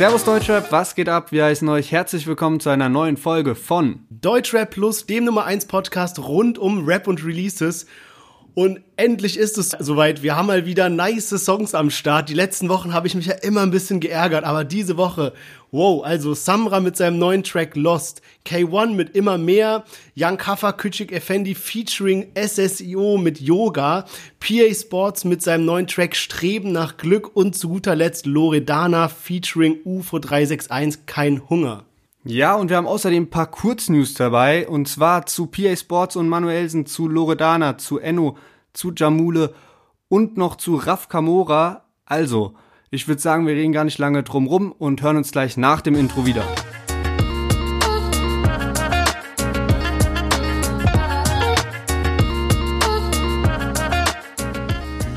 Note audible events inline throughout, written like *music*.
Servus Deutschrap, was geht ab? Wir heißen euch herzlich willkommen zu einer neuen Folge von Deutschrap Plus, dem Nummer 1 Podcast rund um Rap und Releases. Und endlich ist es soweit. Wir haben mal wieder nice Songs am Start. Die letzten Wochen habe ich mich ja immer ein bisschen geärgert, aber diese Woche, wow, also Samra mit seinem neuen Track Lost, K1 mit immer mehr, Young Kafa Küçük Effendi featuring SSIO mit Yoga, PA Sports mit seinem neuen Track Streben nach Glück und zu guter Letzt Loredana featuring UFO 361 Kein Hunger. Ja, und wir haben außerdem ein paar Kurznews dabei, und zwar zu PA Sports und Manuelsen, zu Loredana, zu Enno, zu Jamule und noch zu Raf Kamora. Also, ich würde sagen, wir reden gar nicht lange drum rum und hören uns gleich nach dem Intro wieder.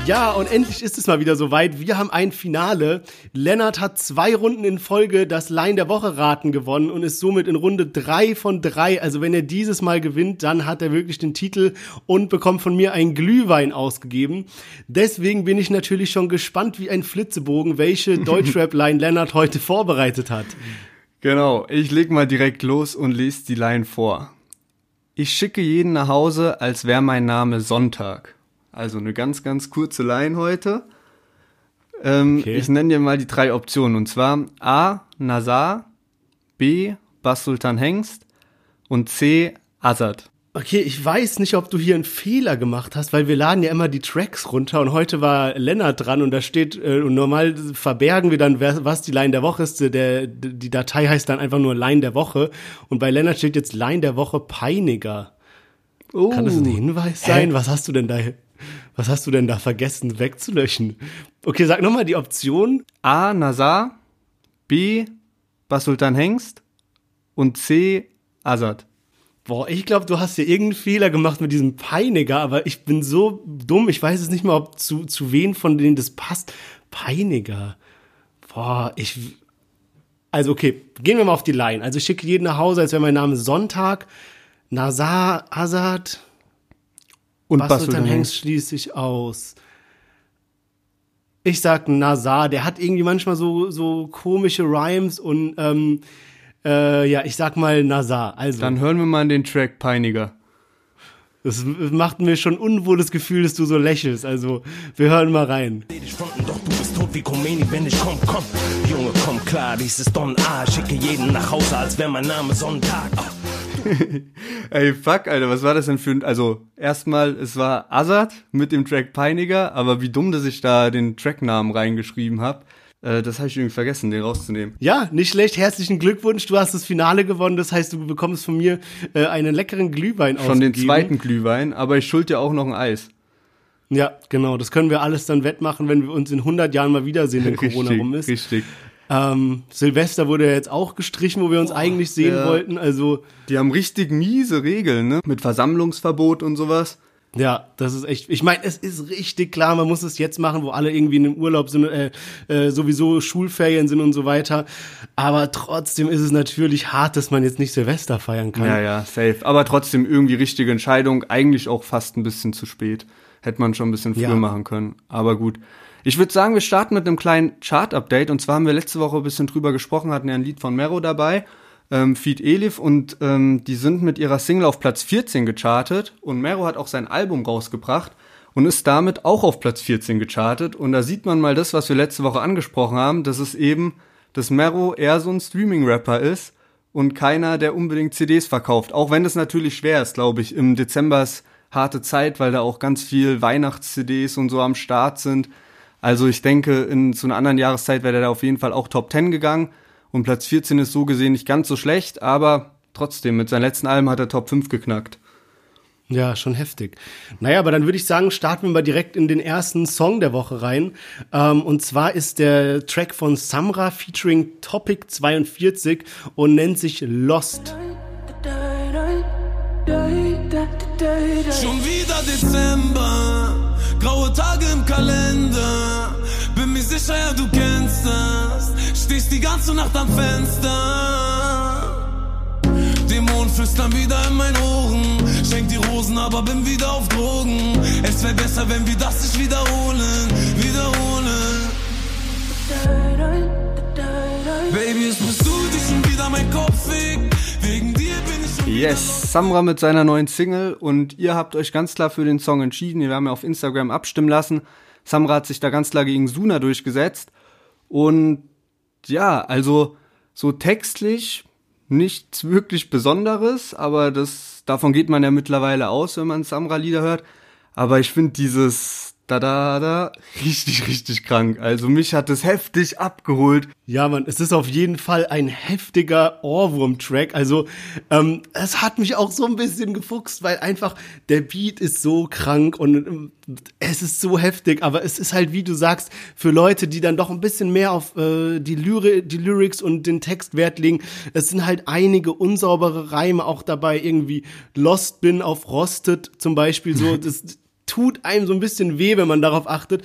Ja, und endlich ist es mal wieder soweit. Wir haben ein Finale. Lennart hat zwei Runden in Folge das Line der Woche raten gewonnen und ist somit in Runde drei von drei. Also wenn er dieses Mal gewinnt, dann hat er wirklich den Titel und bekommt von mir einen Glühwein ausgegeben. Deswegen bin ich natürlich schon gespannt wie ein Flitzebogen, welche *laughs* Deutschrap-Line Lennart heute vorbereitet hat. Genau, ich leg mal direkt los und lese die Line vor. Ich schicke jeden nach Hause, als wäre mein Name Sonntag. Also eine ganz, ganz kurze Line heute. Ähm, okay. Ich nenne dir mal die drei Optionen. Und zwar A. Nazar, B. Bas Sultan Hengst und C. Azad. Okay, ich weiß nicht, ob du hier einen Fehler gemacht hast, weil wir laden ja immer die Tracks runter und heute war Lennart dran und da steht, äh, normal verbergen wir dann, was die Line der Woche ist. Der, die Datei heißt dann einfach nur Line der Woche und bei Lennart steht jetzt Line der Woche Peiniger. Oh. Kann das ein Hinweis sein? Hä? Was hast du denn da? Was hast du denn da vergessen wegzulöschen? Okay, sag nochmal die Option. A. Nazar, B. Basultan Hengst und C. Azad. Boah, ich glaube, du hast hier irgendeinen Fehler gemacht mit diesem Peiniger, aber ich bin so dumm, ich weiß es nicht mal, ob zu, zu wen von denen das passt. Peiniger. Boah, ich. Also, okay, gehen wir mal auf die Line. Also, ich schicke jeden nach Hause, als wäre mein Name Sonntag. Nazar, Azad. Und Basultan Hengst schließt sich aus. Ich sag Nazar, der hat irgendwie manchmal so, so komische Rhymes und ähm, äh, ja, ich sag mal Nazar. Also. Dann hören wir mal den Track Peiniger. Das macht mir schon unwohles Gefühl, dass du so lächelst. Also, wir hören mal rein. Doch du bist tot wie Khomeini, wenn ich komm, komm. Junge, komm klar, dies ist Don A. Schicke jeden nach Hause, als wäre mein Name Sonntag. Oh. *laughs* Ey, fuck, Alter, was war das denn für ein, also, erstmal, es war Azad mit dem Track Peiniger, aber wie dumm, dass ich da den Tracknamen reingeschrieben habe. Äh, das habe ich irgendwie vergessen, den rauszunehmen. Ja, nicht schlecht. Herzlichen Glückwunsch. Du hast das Finale gewonnen. Das heißt, du bekommst von mir äh, einen leckeren Glühwein Schon den zweiten Glühwein, aber ich schuld dir auch noch ein Eis. Ja, genau. Das können wir alles dann wettmachen, wenn wir uns in 100 Jahren mal wiedersehen, wenn *laughs* Corona rum ist. Richtig. Ähm, Silvester wurde ja jetzt auch gestrichen, wo wir uns Boah, eigentlich sehen ja. wollten. Also die haben richtig miese Regeln, ne? Mit Versammlungsverbot und sowas. Ja, das ist echt. Ich meine, es ist richtig klar, man muss es jetzt machen, wo alle irgendwie in dem Urlaub sind, äh, äh, sowieso Schulferien sind und so weiter. Aber trotzdem ist es natürlich hart, dass man jetzt nicht Silvester feiern kann. Ja, ja, safe. Aber trotzdem irgendwie richtige Entscheidung. Eigentlich auch fast ein bisschen zu spät. Hätte man schon ein bisschen früher ja. machen können. Aber gut. Ich würde sagen, wir starten mit einem kleinen Chart-Update. Und zwar haben wir letzte Woche ein bisschen drüber gesprochen, hatten ja ein Lied von Mero dabei, ähm, Feed Elif, und ähm, die sind mit ihrer Single auf Platz 14 gechartet. Und Mero hat auch sein Album rausgebracht und ist damit auch auf Platz 14 gechartet. Und da sieht man mal das, was wir letzte Woche angesprochen haben, dass es eben, dass Mero eher so ein Streaming-Rapper ist und keiner, der unbedingt CDs verkauft. Auch wenn das natürlich schwer ist, glaube ich. Im Dezember ist harte Zeit, weil da auch ganz viel Weihnachts-CDs und so am Start sind. Also ich denke, in zu einer anderen Jahreszeit wäre der da auf jeden Fall auch Top 10 gegangen. Und Platz 14 ist so gesehen nicht ganz so schlecht, aber trotzdem, mit seinem letzten Album hat er Top 5 geknackt. Ja, schon heftig. Naja, aber dann würde ich sagen, starten wir mal direkt in den ersten Song der Woche rein. Ähm, und zwar ist der Track von Samra featuring Topic 42 und nennt sich Lost. Schon wieder Dezember Graue Tage im Kalender. Sicher, ja, du kennst das. Stehst die ganze Nacht am Fenster. Dämonen flüstern wieder in meinen Ohren. Schenk die Rosen, aber bin wieder auf Drogen. Es wäre besser, wenn wir das nicht wiederholen. Wiederholen. Baby, es bist du, die schon wieder mein Kopf fickt. Wegen dir bin ich schon Yes, Samra mit seiner neuen Single und ihr habt euch ganz klar für den Song entschieden. Wir haben ja auf Instagram abstimmen lassen. Samra hat sich da ganz klar gegen Suna durchgesetzt. Und ja, also so textlich nichts wirklich Besonderes, aber das, davon geht man ja mittlerweile aus, wenn man Samra-Lieder hört. Aber ich finde dieses da da da richtig richtig krank. Also mich hat es heftig abgeholt. Ja, man, es ist auf jeden Fall ein heftiger Ohrwurm-Track. Also ähm, es hat mich auch so ein bisschen gefuchst, weil einfach der Beat ist so krank und ähm, es ist so heftig. Aber es ist halt, wie du sagst, für Leute, die dann doch ein bisschen mehr auf äh, die, Lyri die Lyrics und den Text Wert legen. Es sind halt einige unsaubere Reime auch dabei. Irgendwie Lost bin auf Rostet zum Beispiel so. *laughs* Das, tut einem so ein bisschen weh, wenn man darauf achtet.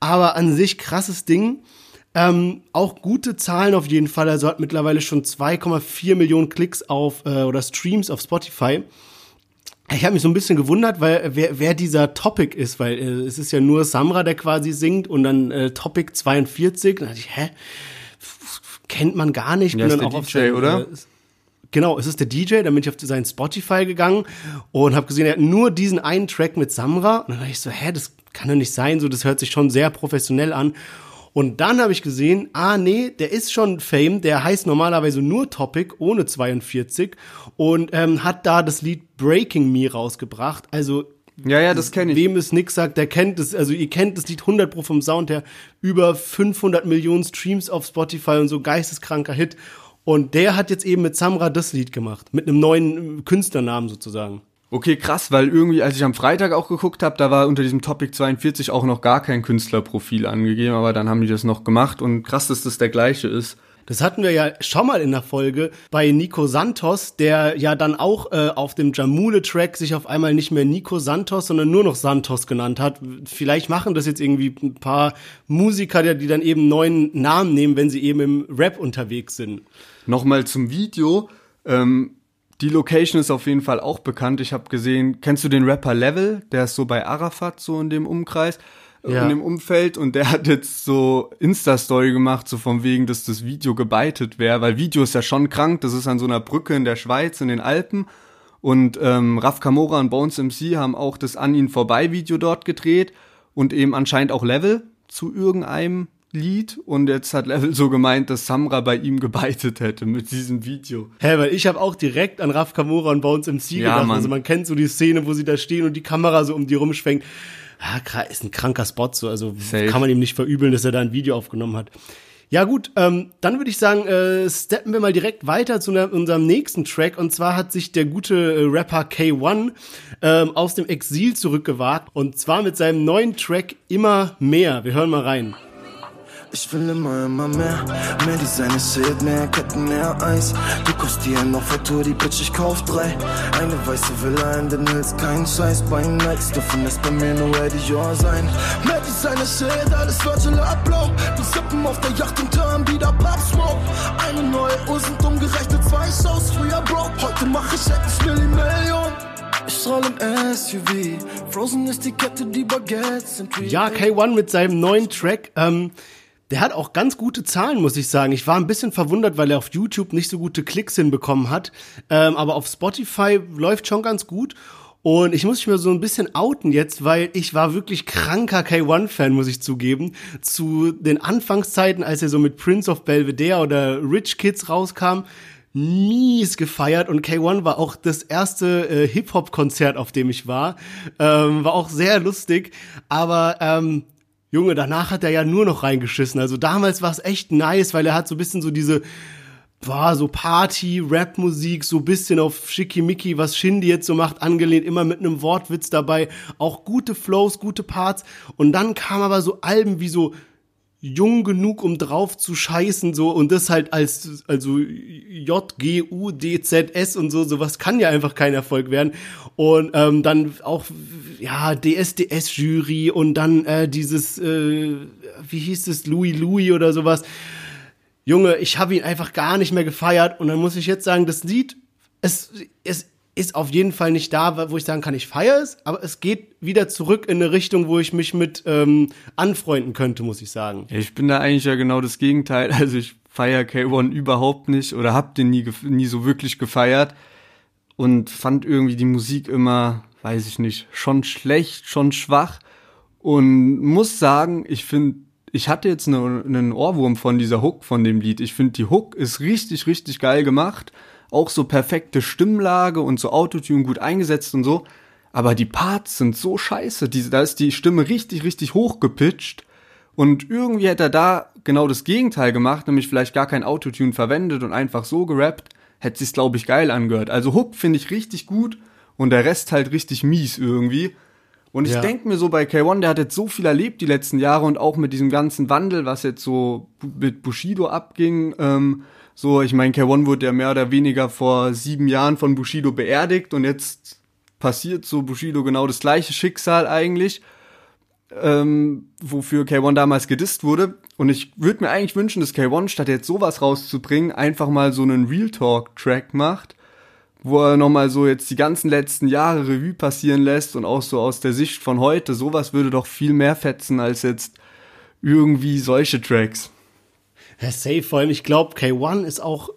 Aber an sich krasses Ding. Ähm, auch gute Zahlen auf jeden Fall. Also hat mittlerweile schon 2,4 Millionen Klicks auf äh, oder Streams auf Spotify. Ich habe mich so ein bisschen gewundert, weil wer, wer dieser Topic ist, weil äh, es ist ja nur Samra, der quasi singt und dann äh, Topic 42. Da dachte ich, hä? Kennt man gar nicht. Ja, Bin ist dann der auch auf DJ, sein, oder? Äh, Genau, es ist der DJ, dann bin ich auf seinen Spotify gegangen und habe gesehen, er hat nur diesen einen Track mit Samra. Und dann dachte ich so, hä, das kann doch nicht sein, so das hört sich schon sehr professionell an. Und dann habe ich gesehen, ah nee, der ist schon Fame, der heißt normalerweise nur Topic ohne 42 und ähm, hat da das Lied Breaking Me rausgebracht. Also Ja, ja, das kenne ich. Wem es nix sagt, der kennt es. Also ihr kennt das Lied 100 pro vom Sound her. Über 500 Millionen Streams auf Spotify und so geisteskranker Hit. Und der hat jetzt eben mit Samra das Lied gemacht. Mit einem neuen äh, Künstlernamen sozusagen. Okay, krass, weil irgendwie, als ich am Freitag auch geguckt habe, da war unter diesem Topic 42 auch noch gar kein Künstlerprofil angegeben, aber dann haben die das noch gemacht und krass, dass das der gleiche ist. Das hatten wir ja schon mal in der Folge bei Nico Santos, der ja dann auch äh, auf dem Jamule-Track sich auf einmal nicht mehr Nico Santos, sondern nur noch Santos genannt hat. Vielleicht machen das jetzt irgendwie ein paar Musiker, die dann eben neuen Namen nehmen, wenn sie eben im Rap unterwegs sind. Nochmal zum Video. Ähm, die Location ist auf jeden Fall auch bekannt. Ich habe gesehen, kennst du den Rapper Level? Der ist so bei Arafat, so in dem Umkreis, Ja. in dem Umfeld. Und der hat jetzt so Insta-Story gemacht, so von wegen, dass das Video gebeitet wäre. Weil Video ist ja schon krank. Das ist an so einer Brücke in der Schweiz, in den Alpen. Und ähm, Raf Kamora und Bones MC haben auch das An ihn vorbei Video dort gedreht. Und eben anscheinend auch Level zu irgendeinem Lied. Und jetzt hat Level so gemeint, dass Samra bei ihm gebeitet hätte mit diesem Video. Hä, weil ich habe auch direkt an Raf Kamora und Bones MC Ja, gedacht. Mann. Also man kennt so die Szene, wo sie da stehen und die Kamera so um die rumschwenkt. Ja, kra- ist ein kranker Spot so. Also Safe. kann man ihm nicht verübeln, dass er da ein Video aufgenommen hat. Ja gut, ähm, dann würde ich sagen, äh, steppen wir mal direkt weiter zu ne- unserem nächsten Track. Und zwar hat sich der gute äh, Rapper K1 ähm, aus dem Exil zurückgewagt. Und zwar mit seinem neuen Track Immer mehr. Wir hören mal rein. Ich will immer, immer mehr. Mehr Designer Shit, mehr Ketten, mehr Eis. Du kaufst dir noch Tour, die Bitch, ich kauf drei. Eine weiße Villa in den Hills, kein Scheiß. Bei Nikes dürfen es bei mir nur Dior sein. Mehr Designer Shit, alles Virgil Ablauf. Wir sippen auf der Yacht und hören wieder Pop Smoke. Eine neue Uhr sind umgerechnet zwei Shows. Früher broke, heute mach ich etwas Million. Ich strahl im SUV. Frozen ist die Kette, die Baguettes sind Ja, K1 mit seinem neuen Track. Ähm, der hat auch ganz gute Zahlen, muss ich sagen. Ich war ein bisschen verwundert, weil er auf YouTube nicht so gute Klicks hinbekommen hat. Ähm, aber auf Spotify läuft schon ganz gut. Und ich muss mich mal so ein bisschen outen jetzt, weil ich war wirklich kranker K1-Fan, muss ich zugeben. Zu den Anfangszeiten, als er so mit Prince of Belvedere oder Rich Kids rauskam, mies gefeiert und K1 war auch das erste äh, Hip-Hop-Konzert, auf dem ich war. Ähm, war auch sehr lustig, aber ähm, Junge, danach hat er ja nur noch reingeschissen. Also damals war es echt nice, weil er hat so ein bisschen so diese war so Party, Rap-Musik, so bisschen auf Schickimicki, was Shindy jetzt so macht, angelehnt, immer mit einem Wortwitz dabei, auch gute Flows, gute Parts. Und dann kam aber so Alben wie so jung genug, um drauf zu scheißen, so, und das halt als, also J, G, U, D, Z, S und so, sowas kann ja einfach kein Erfolg werden. Und ähm, dann auch, ja, DSDS-Jury und dann äh, dieses, äh, wie hieß es, Louis Louis oder sowas. Junge, ich habe ihn einfach gar nicht mehr gefeiert und dann muss ich jetzt sagen, das Lied, es, es ist auf jeden Fall nicht da, wo ich sagen kann, ich feiere es, aber es geht wieder zurück in eine Richtung, wo ich mich mit ähm, anfreunden könnte, muss ich sagen. Ich bin da eigentlich ja genau das Gegenteil. *laughs* Also ich feier K1 überhaupt nicht oder hab den nie, nie so wirklich gefeiert und fand irgendwie die Musik immer, weiß ich nicht, schon schlecht, schon schwach und muss sagen, ich finde, ich hatte jetzt eine, einen Ohrwurm von dieser Hook von dem Lied. Ich finde, die Hook ist richtig, richtig geil gemacht. Auch so perfekte Stimmlage und so Autotune gut eingesetzt und so. Aber die Parts sind so scheiße. Die, da ist die Stimme richtig, richtig hoch gepitcht. Und irgendwie hätte er da genau das Gegenteil gemacht, nämlich vielleicht gar kein Autotune verwendet und einfach so gerappt, hätte sich's glaube ich geil angehört. Also Hook finde ich richtig gut und der Rest halt richtig mies irgendwie. Und ich ja. denke mir so bei K1, der hat jetzt so viel erlebt die letzten Jahre und auch mit diesem ganzen Wandel, was jetzt so mit Bushido abging. Ähm, so, ich meine, K1 wurde ja mehr oder weniger vor sieben Jahren von Bushido beerdigt und jetzt passiert so Bushido genau das gleiche Schicksal eigentlich ähm, wofür K1 damals gedisst wurde. Und ich würde mir eigentlich wünschen, dass K1 statt jetzt sowas rauszubringen, einfach mal so einen Real Talk Track macht, wo er nochmal so jetzt die ganzen letzten Jahre Revue passieren lässt und auch so aus der Sicht von heute. Sowas würde doch viel mehr fetzen als jetzt irgendwie solche Tracks. Ja, safe, vor allem, ich glaube, K1 ist auch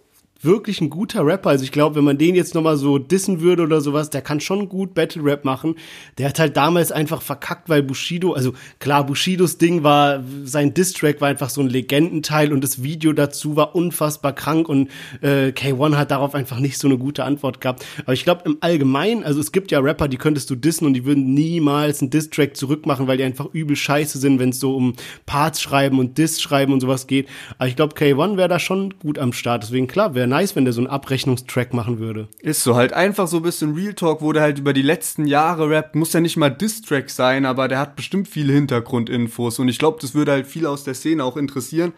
wirklich ein guter Rapper. Also ich glaube, wenn man den jetzt nochmal so dissen würde oder sowas, der kann schon gut Battle Rap machen. Der hat halt damals einfach verkackt, weil Bushido, also klar, Bushidos Ding war, sein Diss-Track war einfach so ein Legendenteil und das Video dazu war unfassbar krank und äh, K1 hat darauf einfach nicht so eine gute Antwort gehabt. Aber ich glaube im Allgemeinen, also es gibt ja Rapper, die könntest du dissen und die würden niemals einen Diss-Track zurückmachen, weil die einfach übel scheiße sind, wenn es so um Parts schreiben und Diss schreiben und sowas geht. Aber ich glaube, K1 wäre da schon gut am Start. Deswegen klar, wäre nice, wenn der so einen Abrechnungstrack machen würde. Ist so, halt einfach so ein bisschen Real Talk, wo der halt über die letzten Jahre rappt. Muss ja nicht mal Diss-Track sein, aber der hat bestimmt viele Hintergrundinfos. Und ich glaube, das würde halt viel aus der Szene auch interessieren.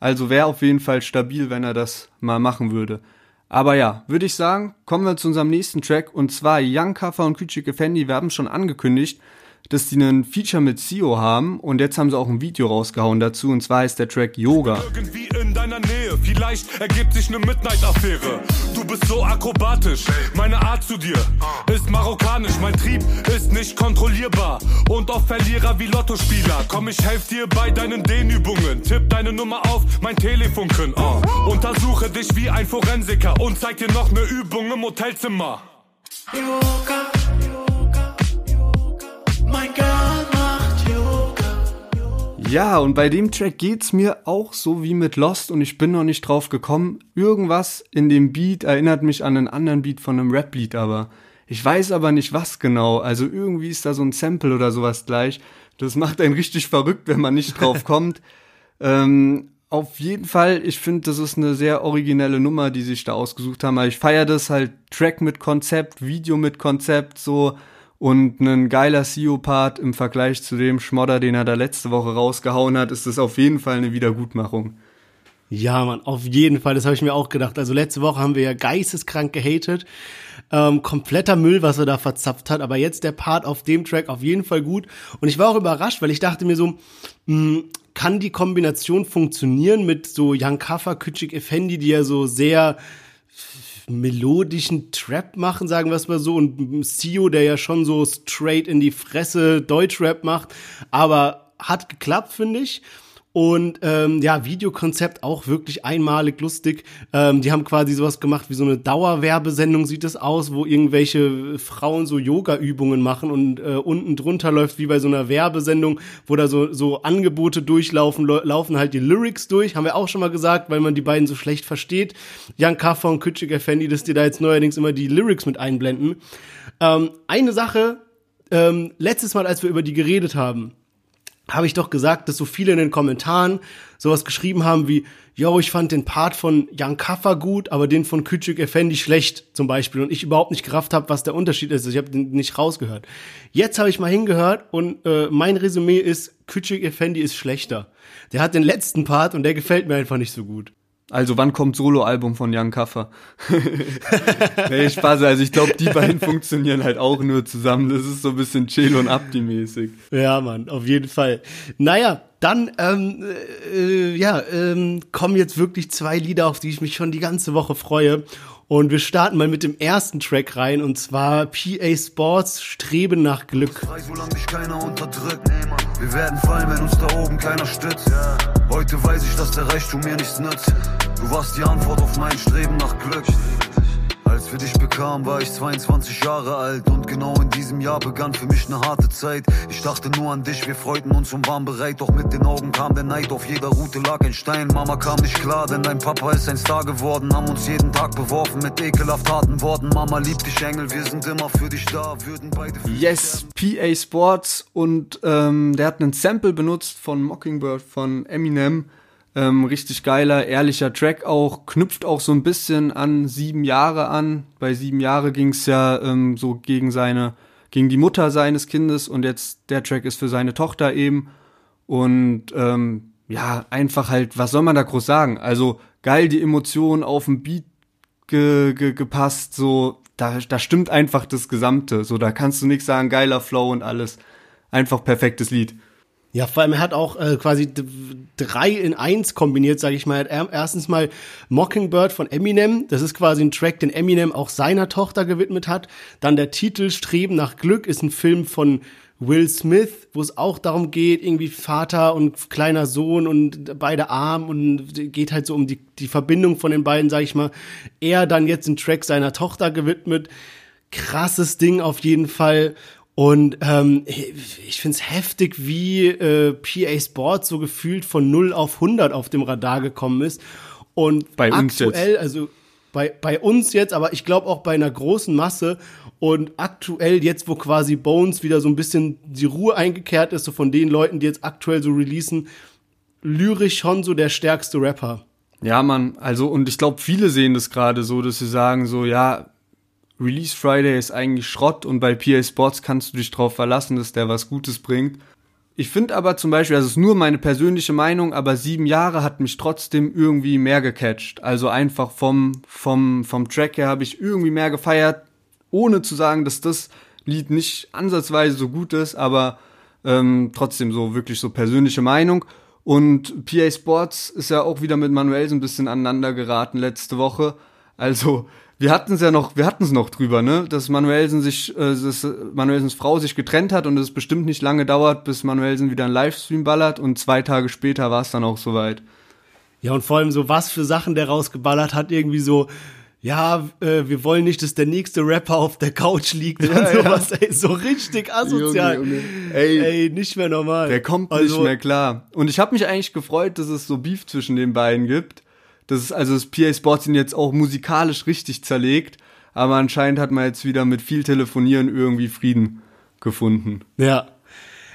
Also wäre auf jeden Fall stabil, wenn er das mal machen würde. Aber ja, würde ich sagen, kommen wir zu unserem nächsten Track und zwar Young Kaffer und Küçük Effendi. Wir haben schon angekündigt, dass die einen Feature mit Sio haben und jetzt haben sie auch ein Video rausgehauen dazu und zwar heißt der Track Yoga. Irgendwie in deiner Nähe, vielleicht ergibt sich eine Midnight-Affäre. Du bist so akrobatisch, meine Art zu dir ist marokkanisch, mein Trieb ist nicht kontrollierbar und auf Verlierer wie Lottospieler. Komm, ich helf dir bei deinen Dehnübungen, tipp deine Nummer auf mein Telefunken. Oh. Untersuche dich wie ein Forensiker und zeig dir noch eine Übung im Hotelzimmer. Yoga. Ja, und bei dem Track geht's mir auch so wie mit Lost und ich bin noch nicht drauf gekommen. Irgendwas in dem Beat erinnert mich an einen anderen Beat von einem Rap-Lied, aber ich weiß aber nicht was genau. Also irgendwie ist da so ein Sample oder sowas gleich. Das macht einen richtig verrückt, wenn man nicht drauf *laughs* kommt. ähm, auf jeden Fall, ich finde, das ist eine sehr originelle Nummer, die sich da ausgesucht haben. Aber ich feiere das halt Track mit Konzept, Video mit Konzept, so und ein geiler CEO-Part im Vergleich zu dem Schmodder, den er da letzte Woche rausgehauen hat, ist das auf jeden Fall eine Wiedergutmachung. Ja, man, auf jeden Fall, das habe ich mir auch gedacht. Also letzte Woche haben wir ja geisteskrank gehatet. Ähm, kompletter Müll, was er da verzapft hat. Aber jetzt der Part auf dem Track auf jeden Fall gut. Und ich war auch überrascht, weil ich dachte mir so, mh, hm, kann die Kombination funktionieren mit so Jan Kaffer, Küçük Effendi, die ja so sehr melodischen Trap machen, sagen wir es mal so, und Sio, der ja schon so straight in die Fresse Deutschrap macht, aber hat geklappt, finde ich. Und ähm, ja, Videokonzept auch wirklich einmalig lustig. Ähm, die haben quasi sowas gemacht wie so eine Dauerwerbesendung sieht es aus, wo irgendwelche Frauen so Yoga-Übungen machen und äh, unten drunter läuft wie bei so einer Werbesendung, wo da so, so Angebote durchlaufen, laufen halt die Lyrics durch. Haben wir auch schon mal gesagt, weil man die beiden so schlecht versteht. Jan Kaffer und Küçük Effendi, dass die da jetzt neuerdings immer die Lyrics mit einblenden. Ähm, eine Sache, ähm, letztes Mal, als wir über die geredet haben, habe ich doch gesagt, dass so viele in den Kommentaren sowas geschrieben haben wie, yo, ich fand den Part von Jan Kaffer gut, aber den von Küçük Effendi schlecht zum Beispiel und ich überhaupt nicht gerafft habe, was der Unterschied ist. Ich habe den nicht rausgehört. Jetzt habe ich mal hingehört und äh, mein Resümee ist, Küçük Effendi ist schlechter. Der hat den letzten Part und der gefällt mir einfach nicht so gut. Also wann kommt Soloalbum von Jan Kaffer? *laughs* nee, Spaß, also ich glaube, die beiden funktionieren halt auch nur zusammen. Das ist so ein bisschen Chill und Abdi-mäßig. Ja, Mann, auf jeden Fall. Naja, dann ähm, äh, ja, ähm, kommen jetzt wirklich zwei Lieder, auf die ich mich schon die ganze Woche freue. Und wir starten mal mit dem ersten Track rein und zwar PA Sports Streben nach Glück. Wir werden fallen, wenn uns da oben keiner stützt. Heute weiß ich, dass der Reichtum mir nichts nützt. Du warst die Antwort auf mein Streben nach Glück. Als wir dich bekamen, war ich 22 Jahre alt und genau in diesem Jahr begann für mich eine harte Zeit. Ich dachte nur an dich, wir freuten uns und waren bereit, doch mit den Augen kam der Neid. Auf jeder Route lag ein Stein. Mama kam nicht klar, denn dein Papa ist ein Star geworden. Haben uns jeden Tag beworfen mit ekelhaft harten Worten. Mama liebt dich, Engel, wir sind immer für dich da. Würden beide für Yes, PA Sports und ähm, der hat einen Sample benutzt von Mockingbird von Eminem. Ähm, richtig geiler, ehrlicher Track auch, knüpft auch so ein bisschen an sieben Jahre an. Bei sieben Jahre ging's ja ähm, so gegen seine, gegen die Mutter seines Kindes und jetzt der Track ist für seine Tochter eben. Und ähm, ja, einfach halt, was soll man da groß sagen? Also geil die Emotionen auf den Beat ge, ge, gepasst, so, da, da stimmt einfach das Gesamte. So, da kannst du nichts sagen, geiler Flow und alles. Einfach perfektes Lied. Ja, vor allem er hat auch äh, quasi drei in eins kombiniert, sage ich mal. Er hat erstens mal Mockingbird von Eminem, das ist quasi ein Track, den Eminem auch seiner Tochter gewidmet hat. Dann der Titel Streben nach Glück ist ein Film von Will Smith, wo es auch darum geht, irgendwie Vater und kleiner Sohn und beide arm und geht halt so um die, die Verbindung von den beiden, sag ich mal. Er dann jetzt einen Track seiner Tochter gewidmet. Krasses Ding auf jeden Fall. Und ähm, ich find's heftig, wie äh, PA Sports so gefühlt von 0 auf 100 auf dem Radar gekommen ist. Und bei uns aktuell, jetzt. also bei, bei uns jetzt, aber ich glaube auch bei einer großen Masse. Und aktuell jetzt, wo quasi Bones wieder so ein bisschen die Ruhe eingekehrt ist, so von den Leuten, die jetzt aktuell so releasen, lyrisch schon so der stärkste Rapper. Ja, Mann, also und ich glaube, viele sehen das gerade so, dass sie sagen so, ja, Release Friday ist eigentlich Schrott und bei PA Sports kannst du dich drauf verlassen, dass der was Gutes bringt. Ich finde aber zum Beispiel, also es ist nur meine persönliche Meinung, aber sieben Jahre hat mich trotzdem irgendwie mehr gecatcht. Also einfach vom, vom, vom Track her habe ich irgendwie mehr gefeiert, ohne zu sagen, dass das Lied nicht ansatzweise so gut ist, aber ähm, trotzdem so wirklich so persönliche Meinung. Und PA Sports ist ja auch wieder mit Manuel so ein bisschen aneinander geraten letzte Woche. Also wir hatten es ja noch, wir hatten es noch drüber, ne, dass Manuelsen sich, äh, dass Manuelsens Frau sich getrennt hat und es bestimmt nicht lange dauert, bis Manuelsen wieder einen Livestream ballert und zwei Tage später war es dann auch soweit. Ja, und vor allem so, was für Sachen der rausgeballert hat, irgendwie so, ja, äh, wir wollen nicht, dass der nächste Rapper auf der Couch liegt ja, und sowas, ja. ey, so richtig asozial. Junge, Junge. Ey, ey, nicht mehr normal. Der kommt also, nicht mehr klar. Und ich habe mich eigentlich gefreut, dass es so Beef zwischen den beiden gibt das ist also das PA Sports ihn jetzt auch musikalisch richtig zerlegt, aber anscheinend hat man jetzt wieder mit viel Telefonieren irgendwie Frieden gefunden. Ja.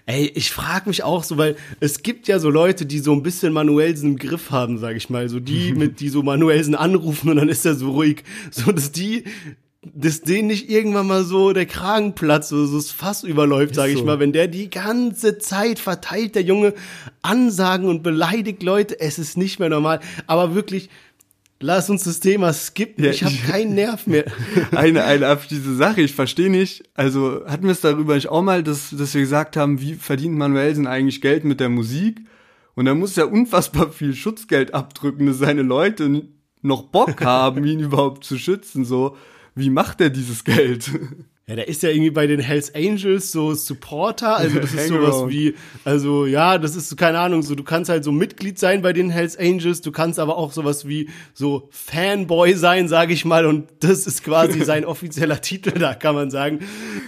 Ey, ich frage mich auch so, weil es gibt ja so Leute, die so ein bisschen Manuelsen im Griff haben, sag ich mal, so die *laughs* mit die so Manuelsen anrufen und dann ist er so ruhig, so dass die dass denen nicht irgendwann mal so der Kragen platzt, so, so das Fass überläuft, sage so. ich mal, wenn der die ganze Zeit verteilt, der Junge Ansagen und beleidigt Leute, es ist nicht mehr normal. Aber wirklich, lass uns das Thema skippen, ja, ich habe keinen Nerv mehr. *laughs* eine, eine abschließende Sache, ich verstehe nicht, also hatten wir es darüber nicht auch mal, dass, dass wir gesagt haben, wie verdient Manuelsen eigentlich Geld mit der Musik? Und da muss er unfassbar viel Schutzgeld abdrücken, dass seine Leute noch Bock haben, ihn überhaupt zu schützen, so wie macht er dieses Geld? Ja, der ist ja irgendwie bei den Hells Angels so Supporter, also das ist sowas wie, also ja, das ist keine Ahnung, so du kannst halt so Mitglied sein bei den Hells Angels, du kannst aber auch sowas wie so Fanboy sein, sage ich mal, und das ist quasi *laughs* sein offizieller Titel, da kann man sagen.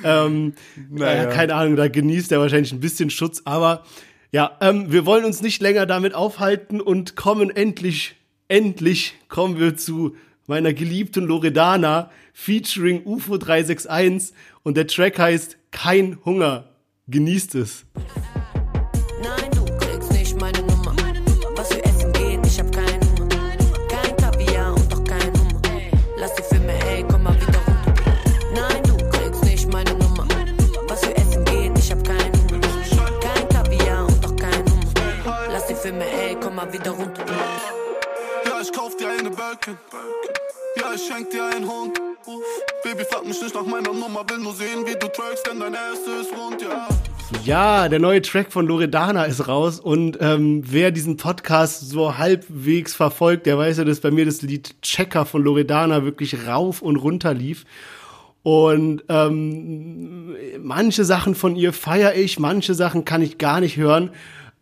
Ähm, naja. äh, keine Ahnung, da genießt er wahrscheinlich ein bisschen Schutz, aber ja, ähm, wir wollen uns nicht länger damit aufhalten und kommen endlich, endlich kommen wir zu meiner geliebten Loredana featuring UFO 361 und der Track heißt Kein Hunger. Genießt es. Nein, du kriegst nicht meine Nummer. Was für Essen geht, ich hab keinen Hunger. Kein Kaviar und auch kein Hummer. Lass die Filme, ey, komm mal wieder runter. Nein, du kriegst nicht meine Nummer. Was für Essen geht, ich hab keinen Hunger. Kein Kaviar und auch kein Hummer. Lass die Filme, ey, komm mal wieder runter. Ja, ich kauf dir eine Birkin. Ich schenk dir einen Hund. Baby, frag mich nicht nach meiner Nummer, will nur sehen, wie du trackst, denn dein Ass ist rund, ja. Ja, der neue Track von Loredana ist raus und ähm, wer diesen Podcast so halbwegs verfolgt, der weiß ja, dass bei mir das Lied Checker von Loredana wirklich rauf und runter lief. Und ähm, manche Sachen von ihr feiere ich, manche Sachen kann ich gar nicht hören.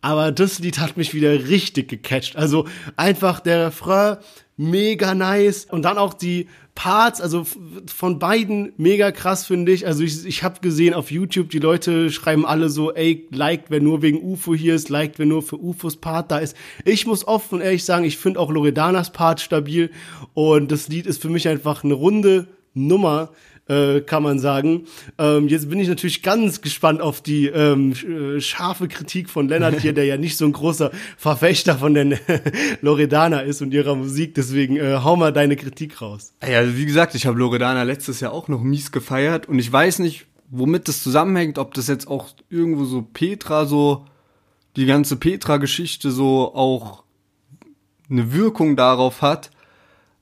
Aber das Lied hat mich wieder richtig gecatcht. Also einfach der Refrain, mega nice. Und dann auch die Parts, also von beiden mega krass, finde ich. Also ich, ich habe gesehen auf YouTube, die Leute schreiben alle so, ey, liked, wer nur wegen UFO hier ist, liked, wer nur für UFOs Part da ist. Ich muss offen und ehrlich sagen, ich finde auch Loredanas Part stabil. Und das Lied ist für mich einfach eine runde Nummer äh, kann man sagen. Ähm, jetzt bin ich natürlich ganz gespannt auf die ähm, äh, scharfe Kritik von Lennart hier, der ja nicht so ein großer Verfechter von den *laughs* Loredana ist und ihrer Musik. Deswegen äh, hau mal deine Kritik raus. Ja, also wie gesagt, ich habe Loredana letztes Jahr auch noch mies gefeiert und ich weiß nicht, womit das zusammenhängt, ob das jetzt auch irgendwo so Petra so die ganze Petra-Geschichte so auch eine Wirkung darauf hat.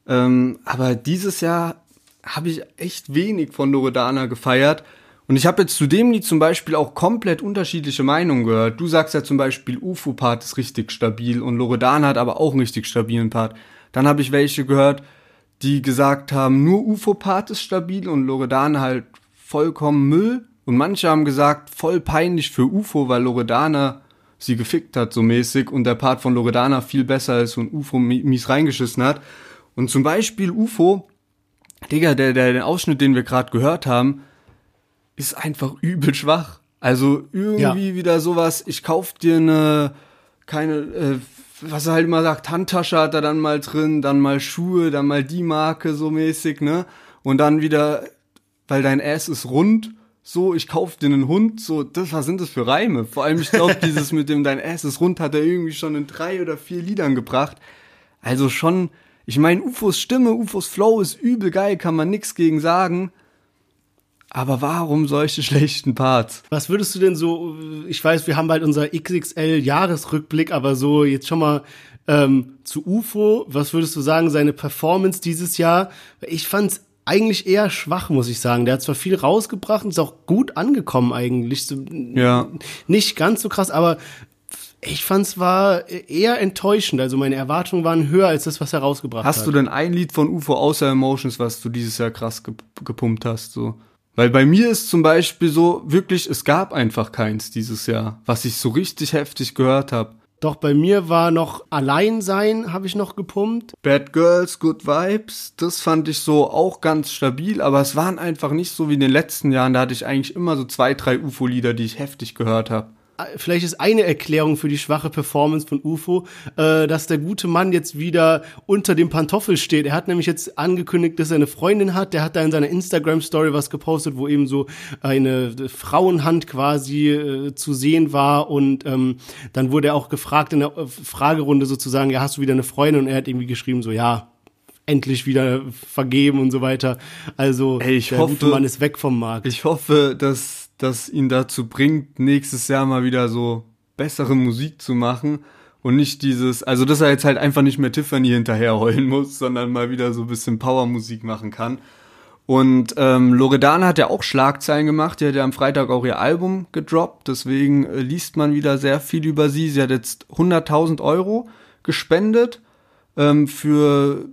Ähm, aber dieses Jahr habe ich echt wenig von Loredana gefeiert. Und ich habe jetzt zu dem Lied zum Beispiel auch komplett unterschiedliche Meinungen gehört. Du sagst ja zum Beispiel, UFO-Part ist richtig stabil und Loredana hat aber auch einen richtig stabilen Part. Dann habe ich welche gehört, die gesagt haben, nur UFO-Part ist stabil und Loredana halt vollkommen Müll. Und manche haben gesagt, voll peinlich für UFO, weil Loredana sie gefickt hat so mäßig und der Part von Loredana viel besser ist und UFO mies reingeschissen hat. Und zum Beispiel UFO Digga, der, der, der Ausschnitt, den wir gerade gehört haben, ist einfach übel schwach. Also irgendwie ja. wieder sowas, ich kauf dir eine, keine, äh, was er halt immer sagt, Handtasche hat er dann mal drin, dann mal Schuhe, dann mal die Marke so mäßig, ne? Und dann wieder, weil dein Ass ist rund, so, ich kauf dir einen Hund, so, das, was sind das für Reime? Vor allem, ich glaube, *laughs* dieses mit dem dein Ass ist rund hat er irgendwie schon in drei oder vier Liedern gebracht. Also schon, ich meine, UFOs Stimme, UFOs Flow ist übel geil, kann man nix gegen sagen. Aber warum solche *laughs* schlechten Parts? Was würdest du denn so, ich weiß, wir haben bald unser XXL-Jahresrückblick, aber so jetzt schon mal ähm, zu UFO, was würdest du sagen, seine Performance dieses Jahr? Ich fand's eigentlich eher schwach, muss ich sagen. Der hat zwar viel rausgebracht und ist auch gut angekommen eigentlich. ja. Nicht ganz so krass, aber ich fand es war eher enttäuschend. Also meine Erwartungen waren höher als das, was er rausgebracht hast hat. Hast du denn ein Lied von UFO außer Emotions, was du dieses Jahr krass gepumpt hast? So? Weil bei mir ist zum Beispiel so, wirklich, es gab einfach keins dieses Jahr, was ich so richtig heftig gehört habe. Doch bei mir war noch Alleinsein, habe ich noch gepumpt. Bad Girls, Good Vibes, das fand ich so auch ganz stabil, aber es waren einfach nicht so wie in den letzten Jahren. Da hatte ich eigentlich immer so zwei, drei UFO-Lieder, die ich heftig gehört habe vielleicht ist eine Erklärung für die schwache Performance von UFO, äh, dass der gute Mann jetzt wieder unter dem Pantoffel steht. Er hat nämlich jetzt angekündigt, dass er eine Freundin hat. Der hat da in seiner Instagram-Story was gepostet, wo eben so eine Frauenhand quasi äh, zu sehen war. Und ähm, dann wurde er auch gefragt in der äh, Fragerunde sozusagen, ja, hast du wieder eine Freundin? Und er hat irgendwie geschrieben, so, ja, endlich wieder vergeben und so weiter. Also hey, ich der hoffe, gute Mann ist weg vom Markt. Ich hoffe, dass das ihn dazu bringt, nächstes Jahr mal wieder so bessere Musik zu machen und nicht dieses, also dass er jetzt halt einfach nicht mehr Tiffany hinterher heulen muss, sondern mal wieder so ein bisschen Powermusik machen kann. Und ähm, Loredana hat ja auch Schlagzeilen gemacht, die hat ja am Freitag auch ihr Album gedroppt, deswegen äh, liest man wieder sehr viel über sie. Sie hat jetzt 100.000 Euro gespendet ähm, für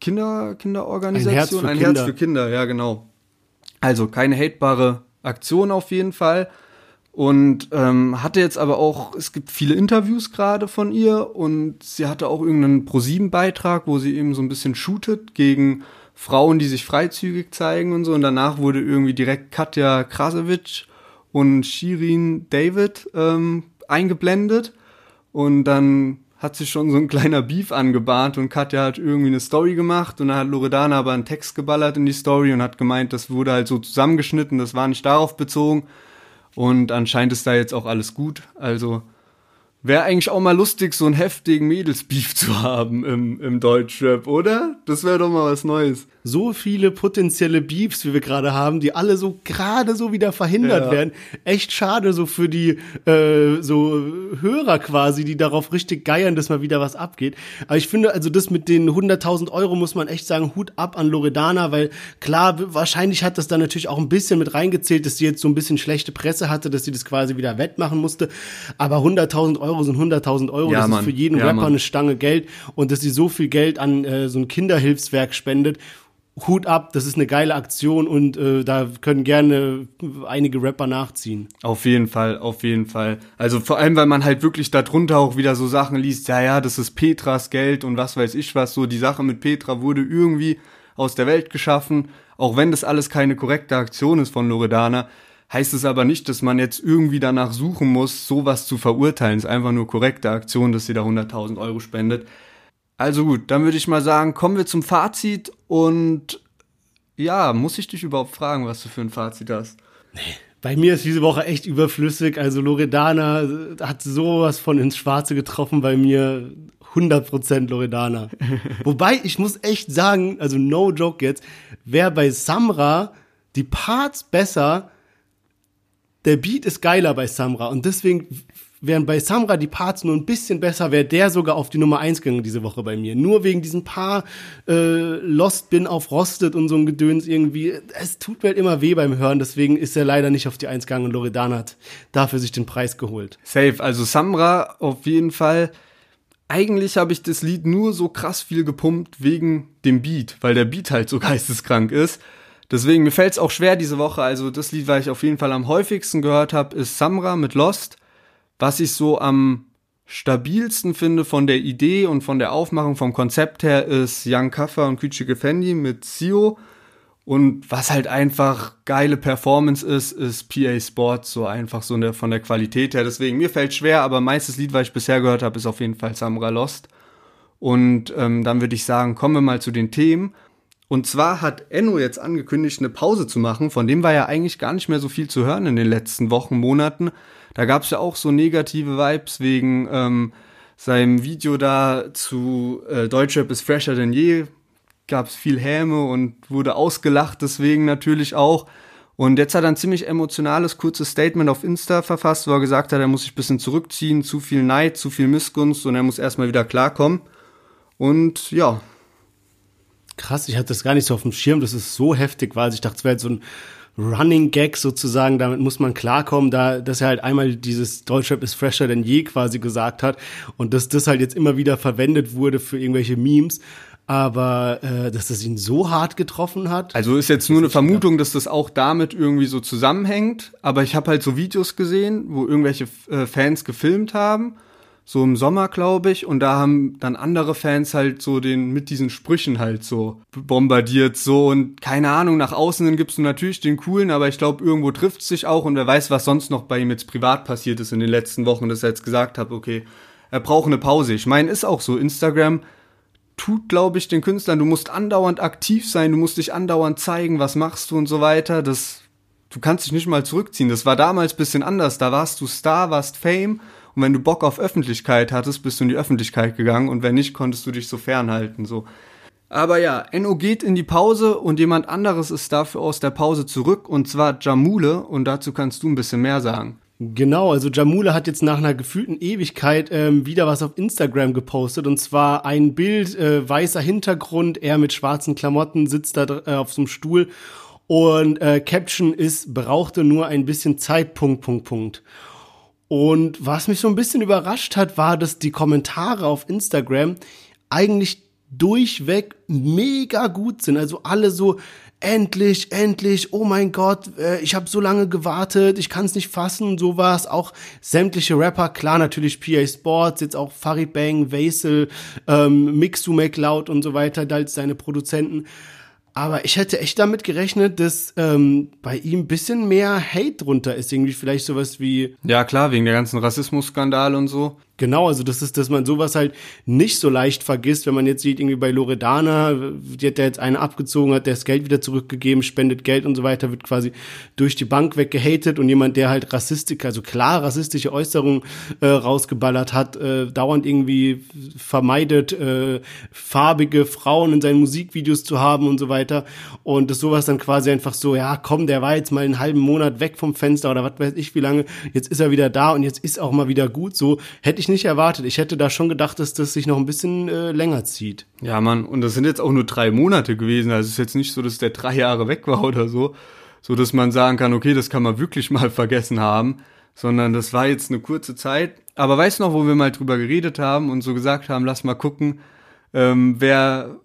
Kinder, Kinderorganisation, ein Herz für ein Kinder. Herz für Kinder, ja genau. Also keine hatebare Aktion auf jeden Fall. Und ähm, hatte jetzt aber auch, es gibt viele Interviews gerade von ihr und sie hatte auch irgendeinen Pro-7-Beitrag, wo sie eben so ein bisschen shootet gegen Frauen, die sich freizügig zeigen und so. Und danach wurde irgendwie direkt Katja Krasowitsch und Shirin David ähm, eingeblendet. Und dann hat sich schon so ein kleiner Beef angebahnt und Katja hat irgendwie eine Story gemacht und dann hat Loredana aber einen Text geballert in die Story und hat gemeint, das wurde halt so zusammengeschnitten, das war nicht darauf bezogen und anscheinend ist da jetzt auch alles gut. Also Wäre eigentlich auch mal lustig, so einen heftigen Mädelsbeef zu haben im, im Deutschrap, oder? Das wäre doch mal was Neues. So viele potenzielle Beefs, wie wir gerade haben, die alle so gerade so wieder verhindert Ja. werden. Echt schade so für die äh, so Hörer quasi, die darauf richtig geiern, dass mal wieder was abgeht. Aber ich finde, also das mit den 100.000 Euro muss man echt sagen, Hut ab an Loredana, weil klar, wahrscheinlich hat das dann natürlich auch ein bisschen mit reingezählt, dass sie jetzt so ein bisschen schlechte Presse hatte, dass sie das quasi wieder wettmachen musste. Aber 100.000 Euro sind 100.000 Euro. Ja, das Mann. ist für jeden Ja, Rapper Mann. eine Stange Geld. Und dass sie so viel Geld an äh, so ein Kinderhilfswerk spendet, Hut ab, das ist eine geile Aktion und äh, da können gerne einige Rapper nachziehen. Auf jeden Fall, auf jeden Fall. Also vor allem, weil man halt wirklich darunter auch wieder so Sachen liest, ja, ja, das ist Petras Geld und was weiß ich was, so die Sache mit Petra wurde irgendwie aus der Welt geschaffen, auch wenn das alles keine korrekte Aktion ist von Loredana, heißt es aber nicht, dass man jetzt irgendwie danach suchen muss, sowas zu verurteilen. Es ist einfach nur korrekte Aktion, dass sie da 100.000 Euro spendet. Also gut, dann würde ich mal sagen, kommen wir zum Fazit und ja, muss ich dich überhaupt fragen, was du für ein Fazit hast? Bei mir ist diese Woche echt überflüssig. Also Loredana hat sowas von ins Schwarze getroffen bei mir. 100% Loredana. *laughs* Wobei, ich muss echt sagen, also no joke jetzt, wäre bei Samra die Parts besser, der Beat ist geiler bei Samra und deswegen wären bei Samra die Parts nur ein bisschen besser, wäre der sogar auf die Nummer 1 gegangen diese Woche bei mir. Nur wegen diesen paar äh, Lost Bin auf Rostet und so ein Gedöns irgendwie. Es tut mir halt immer weh beim Hören, deswegen ist er leider nicht auf die 1 gegangen und Loredana hat dafür sich den Preis geholt. Safe, also Samra auf jeden Fall. Eigentlich habe ich das Lied nur so krass viel gepumpt wegen dem Beat, weil der Beat halt so *laughs* geisteskrank ist. Deswegen, mir fällt es auch schwer diese Woche. Also das Lied, was ich auf jeden Fall am häufigsten gehört habe, ist Samra mit Lost. Was ich so am stabilsten finde von der Idee und von der Aufmachung vom Konzept her, ist Young Kaffer und Küçük Effendi mit Sio. Und was halt einfach geile Performance ist, ist PA Sports, so einfach so von der Qualität her. Deswegen, mir fällt schwer, aber meistes Lied, was ich bisher gehört habe, ist auf jeden Fall Samra Lost. Und ähm, dann würde ich sagen, kommen wir mal zu den Themen. Und zwar hat Enno jetzt angekündigt, eine Pause zu machen. Von dem war ja eigentlich gar nicht mehr so viel zu hören in den letzten Wochen, Monaten. Da gab es ja auch so negative Vibes wegen ähm, seinem Video da zu äh, Deutschrap ist fresher denn je. Gab es viel Häme und wurde ausgelacht, deswegen natürlich auch. Und jetzt hat er ein ziemlich emotionales, kurzes Statement auf Insta verfasst, wo er gesagt hat, er muss sich ein bisschen zurückziehen, zu viel Neid, zu viel Missgunst und er muss erstmal wieder klarkommen. Und ja, Krass, ich hatte das gar nicht so auf dem Schirm, dass es so heftig war. Also ich dachte, es wäre halt so ein Running Gag sozusagen, damit muss man klarkommen, da, dass er halt einmal dieses Deutschrap ist fresher denn je quasi gesagt hat und dass das halt jetzt immer wieder verwendet wurde für irgendwelche Memes. Aber äh, dass das ihn so hart getroffen hat. Also ist jetzt nur eine Vermutung, dass das auch damit irgendwie so zusammenhängt. Aber ich habe halt so Videos gesehen, wo irgendwelche äh, Fans gefilmt haben, so im Sommer, glaube ich. Und da haben dann andere Fans halt so den mit diesen Sprüchen halt so bombardiert. So und keine Ahnung, nach außen hin gibst du natürlich den coolen, aber ich glaube, irgendwo trifft es sich auch. Und wer weiß, was sonst noch bei ihm jetzt privat passiert ist in den letzten Wochen, dass er jetzt gesagt hat, okay, er braucht eine Pause. Ich meine, ist auch so. Instagram tut, glaube ich, den Künstlern, du musst andauernd aktiv sein, du musst dich andauernd zeigen, was machst du und so weiter. Das, du kannst dich nicht mal zurückziehen. Das war damals bisschen anders. Da warst du Star, warst Fame und wenn du Bock auf Öffentlichkeit hattest, bist du in die Öffentlichkeit gegangen und wenn nicht, konntest du dich so fernhalten, so. Aber ja, Enno geht in die Pause und jemand anderes ist dafür aus der Pause zurück und zwar Jamule und dazu kannst du ein bisschen mehr sagen. Genau, also Jamule hat jetzt nach einer gefühlten Ewigkeit ähm, wieder was auf Instagram gepostet und zwar ein Bild, äh, weißer Hintergrund, er mit schwarzen Klamotten sitzt da äh, auf so einem Stuhl und äh, Caption ist, brauchte nur ein bisschen Zeit, Punkt, Punkt, Punkt. Und was mich so ein bisschen überrascht hat, war, dass die Kommentare auf Instagram eigentlich durchweg mega gut sind. Also alle so, endlich, endlich, oh mein Gott, äh, ich habe so lange gewartet, ich kann es nicht fassen, so war es. Auch sämtliche Rapper, klar natürlich PA Sports, jetzt auch Farid Bang, Vaisel, ähm, Mixu McLeod und so weiter, da als seine Produzenten. Aber ich hätte echt damit gerechnet, dass ähm, bei ihm ein bisschen mehr Hate drunter ist. Irgendwie vielleicht sowas wie, Ja, klar, wegen der ganzen Rassismusskandale und so. Genau, also das ist, dass man sowas halt nicht so leicht vergisst, wenn man jetzt sieht, irgendwie bei Loredana, die hat ja jetzt eine abgezogen, hat das Geld wieder zurückgegeben, spendet Geld und so weiter, wird quasi durch die Bank weggehatet und jemand, der halt Rassistik, also klar rassistische Äußerungen äh, rausgeballert hat, äh, dauernd irgendwie vermeidet, äh, farbige Frauen in seinen Musikvideos zu haben und so weiter und das sowas dann quasi einfach so, ja komm, der war jetzt mal einen halben Monat weg vom Fenster oder was weiß ich wie lange, jetzt ist er wieder da und jetzt ist auch mal wieder gut so, hätte ich nicht erwartet. Ich hätte da schon gedacht, dass das sich noch ein bisschen äh, länger zieht. Ja, Mann, und das sind jetzt auch nur drei Monate gewesen. Also es ist jetzt nicht so, dass der drei Jahre weg war oder so, so dass man sagen kann, okay, das kann man wirklich *laughs* mal vergessen haben, sondern das war jetzt eine kurze Zeit. Aber weißt du noch, wo wir mal drüber geredet haben und so gesagt haben, lass mal gucken, ähm, wer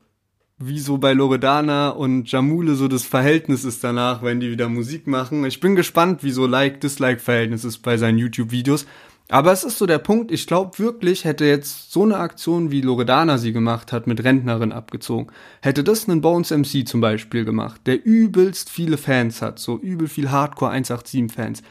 wie so bei Loredana und Jamule so das Verhältnis ist danach, wenn die wieder Musik machen. Ich bin gespannt, wie so Like-Dislike-Verhältnis ist bei seinen YouTube-Videos. Aber es ist so der Punkt, ich glaube wirklich, hätte jetzt so eine Aktion, wie Loredana sie gemacht hat, mit Rentnerin abgezogen, hätte das einen Bones MC zum Beispiel gemacht, der übelst viele Fans hat, so übel viel Hardcore 187 Fans,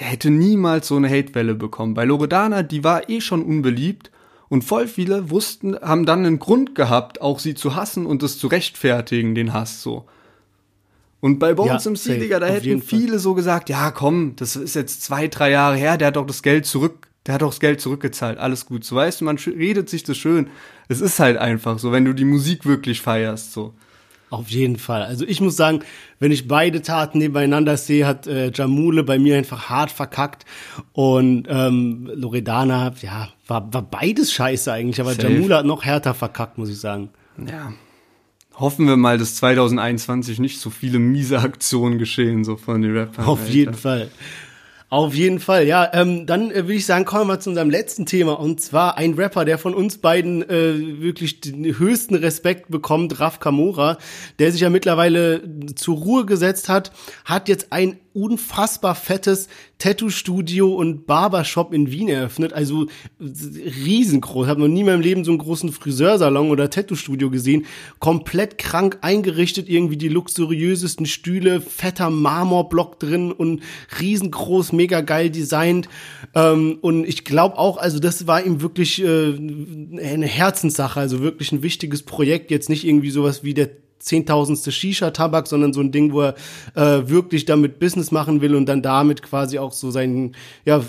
der hätte niemals so eine Hatewelle bekommen. Bei Loredana, die war eh schon unbeliebt und voll viele wussten, haben dann einen Grund gehabt, auch sie zu hassen und es zu rechtfertigen, den Hass so. Und bei Bones ja, MC, Digga, da hätten viele Fall. so gesagt, ja komm, das ist jetzt zwei, drei Jahre her, der hat doch das Geld zurück, der hat doch das Geld zurückgezahlt, alles gut. So weißt du, man redet sich das schön. Es ist halt einfach so, wenn du die Musik wirklich feierst, so. Auf jeden Fall. Also ich muss sagen, wenn ich beide Taten nebeneinander sehe, hat äh, Jamule bei mir einfach hart verkackt und ähm, Loredana, ja, war, war beides scheiße eigentlich, aber. Jamule hat noch härter verkackt, muss ich sagen. Ja, hoffen wir mal, dass 2021 nicht so viele miese Aktionen geschehen, so von den Rappern. Auf Alter. jeden Fall. Auf jeden Fall, ja. Ähm, dann äh, würde ich sagen, kommen wir mal zu unserem letzten Thema. Und zwar ein Rapper, der von uns beiden äh, wirklich den höchsten Respekt bekommt, Raf Kamora, der sich ja mittlerweile zur Ruhe gesetzt hat, hat jetzt ein unfassbar fettes Tattoo-Studio und Barbershop in Wien eröffnet. Also riesengroß. Habe noch nie in meinem Leben so einen großen Friseursalon oder Tattoo-Studio gesehen. Komplett krank eingerichtet, irgendwie die luxuriösesten Stühle, fetter Marmorblock drin und riesengroß, mega geil designt. Ähm, und ich glaube auch, also das war ihm wirklich äh, eine Herzenssache, also wirklich ein wichtiges Projekt. Jetzt nicht irgendwie sowas wie der zehntausendste Shisha-Tabak, sondern so ein Ding, wo er äh, wirklich damit Business machen will und dann damit quasi auch so seinen, ja,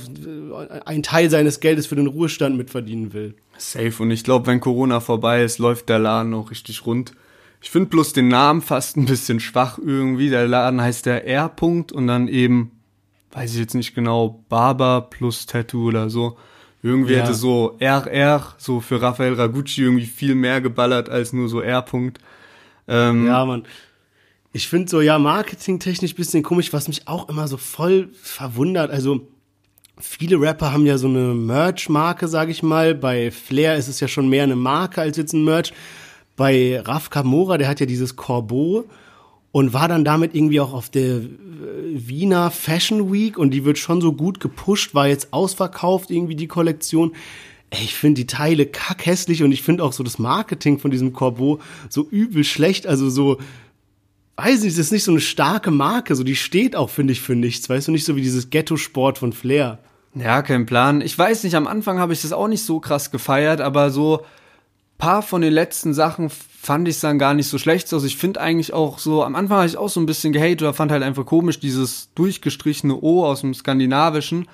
einen Teil seines Geldes für den Ruhestand mitverdienen will. Safe. Und ich glaube, wenn Corona vorbei ist, läuft der Laden auch richtig rund. Ich finde bloß den Namen fast ein bisschen schwach irgendwie. Der Laden heißt der R. -Punkt und dann eben, weiß ich jetzt nicht genau, Barber plus Tattoo oder so. Irgendwie ja. hätte so RR, so für Rafael Ragucci irgendwie viel mehr geballert als nur so R. -Punkt. Ähm, ja, man. Ich finde so, ja, marketingtechnisch bisschen komisch, was mich auch immer so voll verwundert. Also, viele Rapper haben ja so eine Merch-Marke, sag ich mal. Bei Flair ist es ja schon mehr eine Marke als jetzt ein Merch. Bei Raf Kamora, der hat ja dieses Corbeau und war dann damit irgendwie auch auf der äh, Wiener Fashion Week und die wird schon so gut gepusht, war jetzt ausverkauft irgendwie die Kollektion. Ey, ich finde die Teile kackhässlich und ich finde auch so das Marketing von diesem Corbeau so übel schlecht. Also so, weiß nicht, es ist nicht so eine starke Marke. So, die steht auch, finde ich, für nichts. Weißt du, nicht so wie dieses Ghetto-Sport von Flair. Ja, kein Plan. Ich weiß nicht, am Anfang habe ich das auch nicht so krass gefeiert, aber so paar von den letzten Sachen fand ich dann gar nicht so schlecht. Also ich finde eigentlich auch so, am Anfang habe ich auch so ein bisschen gehatet oder fand halt einfach komisch dieses durchgestrichene O aus dem Skandinavischen.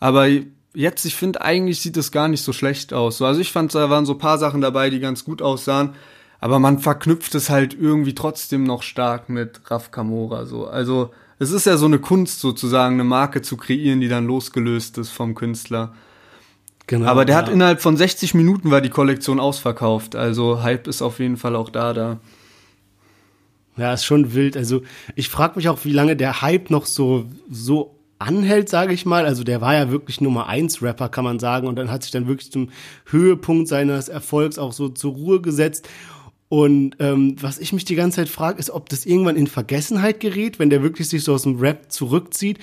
Aber jetzt, ich finde, eigentlich sieht es gar nicht so schlecht aus. also ich fand, da waren so paar Sachen dabei, die ganz gut aussahen. Aber man verknüpft es halt irgendwie trotzdem noch stark mit Raf Kamora, so. Also, es ist ja so eine Kunst sozusagen, eine Marke zu kreieren, die dann losgelöst ist vom Künstler. Genau. Aber der ja. hat innerhalb von 60 Minuten war die Kollektion ausverkauft. Also Hype ist auf jeden Fall auch da, da. Ja, ist schon wild. Also ich frage mich auch, wie lange der Hype noch so so anhält, sage ich mal. Also der war ja wirklich Nummer eins Rapper, kann man sagen, und dann hat sich dann wirklich zum Höhepunkt seines Erfolgs auch so zur Ruhe gesetzt. Und ähm, was ich mich die ganze Zeit frage, ist, ob das irgendwann in Vergessenheit gerät, wenn der wirklich sich so aus dem Rap zurückzieht.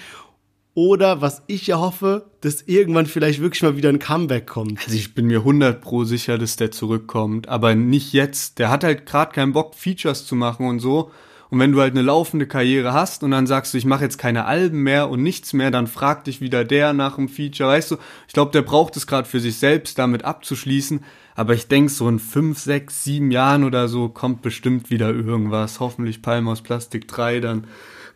Oder was ich ja hoffe, dass irgendwann vielleicht wirklich mal wieder ein Comeback kommt. Also ich bin mir 100 pro sicher, dass der zurückkommt, aber nicht jetzt. Der hat halt gerade keinen Bock, Features zu machen und so. Und wenn du halt eine laufende Karriere hast und dann sagst du, ich mache jetzt keine Alben mehr und nichts mehr, dann fragt dich wieder der nach dem Feature, weißt du? Ich glaube, der braucht es gerade für sich selbst, damit abzuschließen. Aber ich denke, so in fünf, sechs, sieben Jahren oder so kommt bestimmt wieder irgendwas. Hoffentlich Palm aus Plastik 3 dann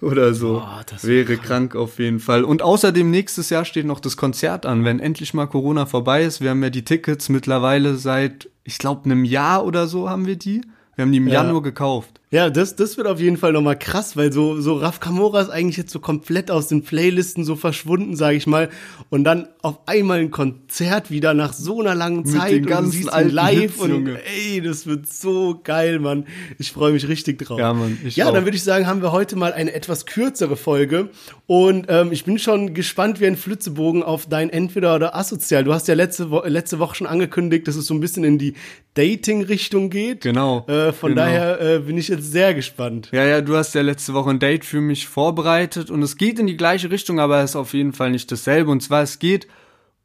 oder so. Boah, das Wäre wär krank auf jeden Fall. Und außerdem nächstes Jahr steht noch das Konzert an, wenn endlich mal Corona vorbei ist. Wir haben ja die Tickets mittlerweile seit, ich glaube, einem Jahr oder so haben wir die. Wir haben die im Ja. Januar gekauft. Ja, das, das wird auf jeden Fall nochmal krass, weil so, so Raf Kamora ist eigentlich jetzt so komplett aus den Playlisten so verschwunden, sage ich mal. Und dann auf einmal ein Konzert wieder nach so einer langen Mit Zeit den und ganzen siehst ihn alten live Hits, und Junge. ey, das wird so geil, Mann. Ich freue mich richtig drauf. Ja, Mann, ich ja, auch. dann würde ich sagen, haben wir heute mal eine etwas kürzere Folge. Und ähm, ich bin schon gespannt wie ein Flitzebogen auf dein Entweder oder Asozial. Du hast ja letzte, Wo letzte Woche schon angekündigt, dass es so ein bisschen in die Dating-Richtung geht. Genau, Äh, von genau. daher äh, bin ich jetzt sehr gespannt. Ja, ja, du hast ja letzte Woche ein Date für mich vorbereitet und es geht in die gleiche Richtung, aber es ist auf jeden Fall nicht dasselbe. Und zwar, es geht,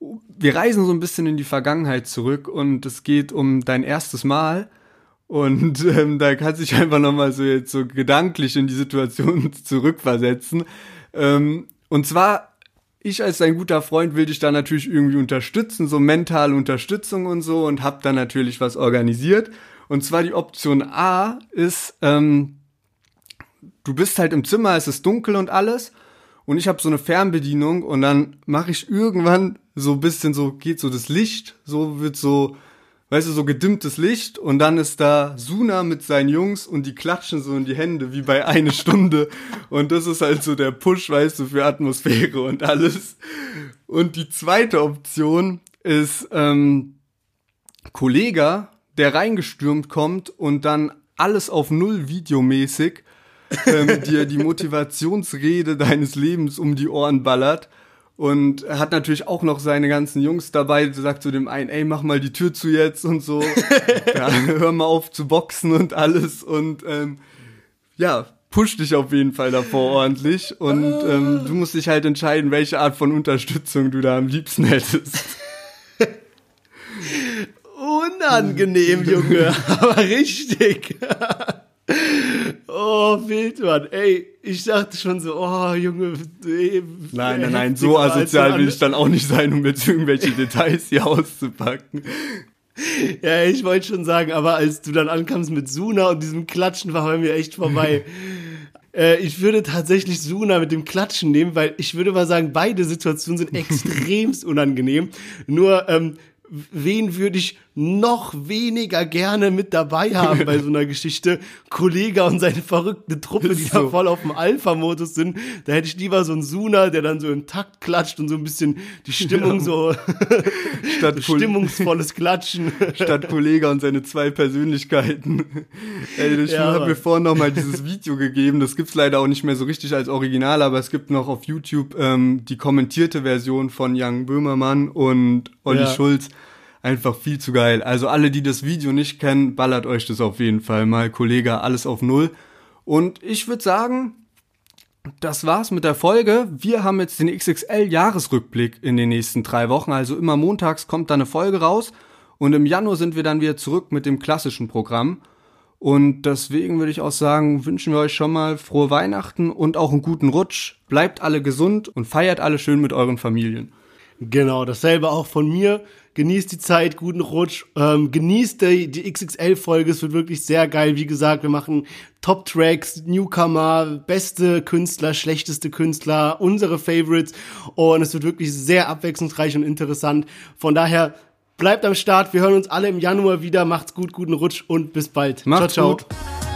wir reisen so ein bisschen in die Vergangenheit zurück und es geht um dein erstes Mal. Und *laughs* ähm, da kannst du dich einfach nochmal so jetzt so gedanklich in die Situation *laughs* zurückversetzen. Ähm, und zwar, ich als dein guter Freund will dich da natürlich irgendwie unterstützen, so mentale Unterstützung und so und hab da natürlich was organisiert. Und zwar die Option A ist, ähm, du bist halt im Zimmer, es ist dunkel und alles. Und ich habe so eine Fernbedienung und dann mache ich irgendwann so ein bisschen so geht so das Licht, so wird so weißt du so gedimmtes Licht. Und dann ist da Suna mit seinen Jungs und die klatschen so in die Hände wie bei eine Stunde. Und das ist halt so der Push, weißt du, für Atmosphäre und alles. Und die zweite Option ist ähm, Kollege, der reingestürmt kommt und dann alles auf Null videomäßig ähm, *laughs* dir die Motivationsrede deines Lebens um die Ohren ballert. Und er hat natürlich auch noch seine ganzen Jungs dabei, sagt zu dem einen, ey, mach mal die Tür zu jetzt und so. *laughs* ja, hör mal auf zu boxen und alles. Und ähm, ja, push dich auf jeden Fall davor ordentlich. Und ähm, du musst dich halt entscheiden, welche Art von Unterstützung du da am liebsten hättest. *laughs* Unangenehm, *laughs* Junge, aber richtig. *laughs* oh, wild, Mann. Ey, ich dachte schon so, oh, Junge. Ey, Nein, nein, nein, so asozial will ich dann auch nicht sein, um jetzt irgendwelche Details hier auszupacken. *laughs* Ja, ich wollte schon sagen, aber als du dann ankamst mit Suna und diesem Klatschen, war bei mir echt vorbei. Äh, ich würde tatsächlich Suna mit dem Klatschen nehmen, weil ich würde mal sagen, beide Situationen sind extremst unangenehm. Nur, ähm, wen würde ich noch weniger gerne mit dabei haben bei so einer *laughs* Geschichte? Kollege und seine verrückte Truppe, die da So. voll auf dem Alpha-Modus sind. Da hätte ich lieber so einen Suna, der dann so im Takt klatscht und so ein bisschen die Stimmung so *laughs* Statt, stimmungsvolles Klatschen. statt Kollege und seine zwei Persönlichkeiten. Ey, ich Ja, habe mir vorhin noch mal dieses Video gegeben. Das gibt's leider auch nicht mehr so richtig als Original, aber es gibt noch auf YouTube ähm, die kommentierte Version von Jan Böhmermann und Olli Ja. Schulz. Einfach viel zu geil. Also alle, die das Video nicht kennen, ballert euch das auf jeden Fall mal. Kollege, alles auf Null. Und ich würde sagen, das war's mit der Folge. Wir haben jetzt den XXL-Jahresrückblick in den nächsten drei Wochen. Also immer montags kommt da eine Folge raus. Und im Januar sind wir dann wieder zurück mit dem klassischen Programm. Und deswegen würde ich auch sagen, wünschen wir euch schon mal frohe Weihnachten und auch einen guten Rutsch. Bleibt alle gesund und feiert alle schön mit euren Familien. Genau, dasselbe auch von mir. Genießt die Zeit, guten Rutsch. Ähm, genießt die, die XXL-Folge. Es wird wirklich sehr geil. Wie gesagt, wir machen Top-Tracks, Newcomer, beste Künstler, schlechteste Künstler, unsere Favorites. Und es wird wirklich sehr abwechslungsreich und interessant. Von daher bleibt am Start. Wir hören uns alle im Januar wieder. Macht's gut, guten Rutsch und bis bald. Macht's ciao, ciao. gut.